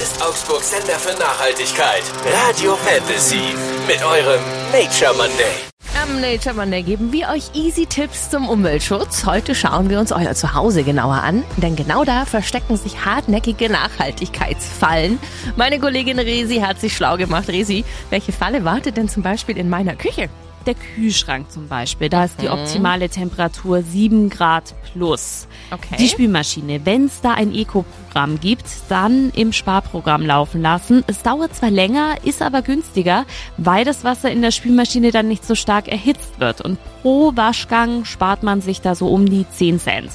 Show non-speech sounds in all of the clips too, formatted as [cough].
ist Augsburgs Sender für Nachhaltigkeit. Radio Fantasy. Mit eurem Nature Monday. Am Nature Monday geben wir euch easy Tipps zum Umweltschutz. Heute schauen wir uns euer Zuhause genauer an, denn genau da verstecken sich hartnäckige Nachhaltigkeitsfallen. Meine Kollegin Resi hat sich schlau gemacht. Resi, welche Falle wartet denn zum Beispiel in meiner Küche? Der Kühlschrank zum Beispiel. Da ist die mhm. optimale Temperatur 7 Grad plus. Okay. Die Spülmaschine, wenn es da ein Eco-Programm gibt, dann im Sparprogramm laufen lassen. Es dauert zwar länger, ist aber günstiger, weil das Wasser in der Spülmaschine dann nicht so stark erhitzt wird. Und pro Waschgang spart man sich da so um die 10 Cent.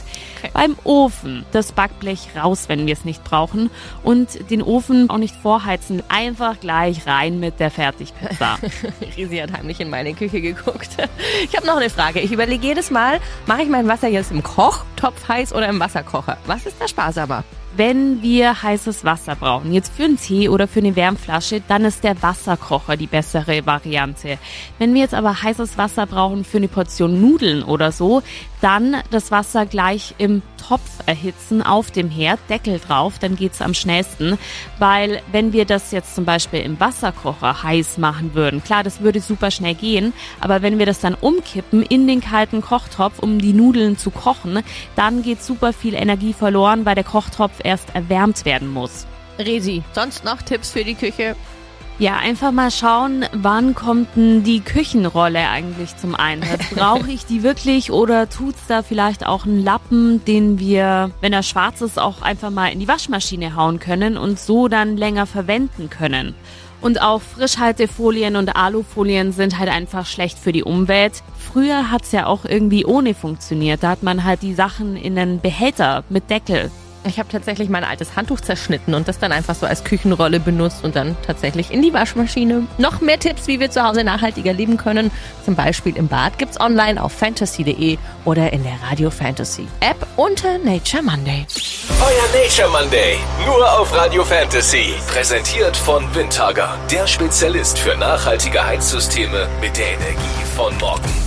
Beim Ofen das Backblech raus, wenn wir es nicht brauchen. Und den Ofen auch nicht vorheizen. Einfach gleich rein mit der Fertigpizza. [laughs] Risi hat heimlich in meine Küche geguckt. Ich habe noch eine Frage. Ich überlege jedes Mal, mache ich mein Wasser jetzt im Kochtopf heiß oder im Wasserkocher? Was ist da sparsamer? Wenn wir heißes Wasser brauchen, jetzt für einen Tee oder für eine Wärmflasche, dann ist der Wasserkocher die bessere Variante. Wenn wir jetzt aber heißes Wasser brauchen für eine Portion Nudeln oder so, dann das Wasser gleich im Topf erhitzen auf dem Herd, Deckel drauf, dann geht's am schnellsten. Weil wenn wir das jetzt zum Beispiel im Wasserkocher heiß machen würden, klar, das würde super schnell gehen, aber wenn wir das dann umkippen in den kalten Kochtopf, um die Nudeln zu kochen, dann geht super viel Energie verloren, weil der Kochtopf erst erwärmt werden muss. Resi, sonst noch Tipps für die Küche? Ja, einfach mal schauen, wann kommt denn die Küchenrolle eigentlich zum Einsatz? [laughs] Brauche ich die wirklich oder tut's da vielleicht auch einen Lappen, den wir, wenn er schwarz ist, auch einfach mal in die Waschmaschine hauen können und so dann länger verwenden können? Und auch Frischhaltefolien und Alufolien sind halt einfach schlecht für die Umwelt. Früher hat's ja auch irgendwie ohne funktioniert. Da hat man halt die Sachen in einen Behälter mit Deckel ich habe tatsächlich mein altes Handtuch zerschnitten und das dann einfach so als Küchenrolle benutzt und dann tatsächlich in die Waschmaschine. Noch mehr Tipps, wie wir zu Hause nachhaltiger leben können, zum Beispiel im Bad, gibt's online auf fantasy.de oder in der Radio Fantasy App unter Nature Monday. Euer Nature Monday, nur auf Radio Fantasy. Präsentiert von Windhager, der Spezialist für nachhaltige Heizsysteme mit der Energie von morgen.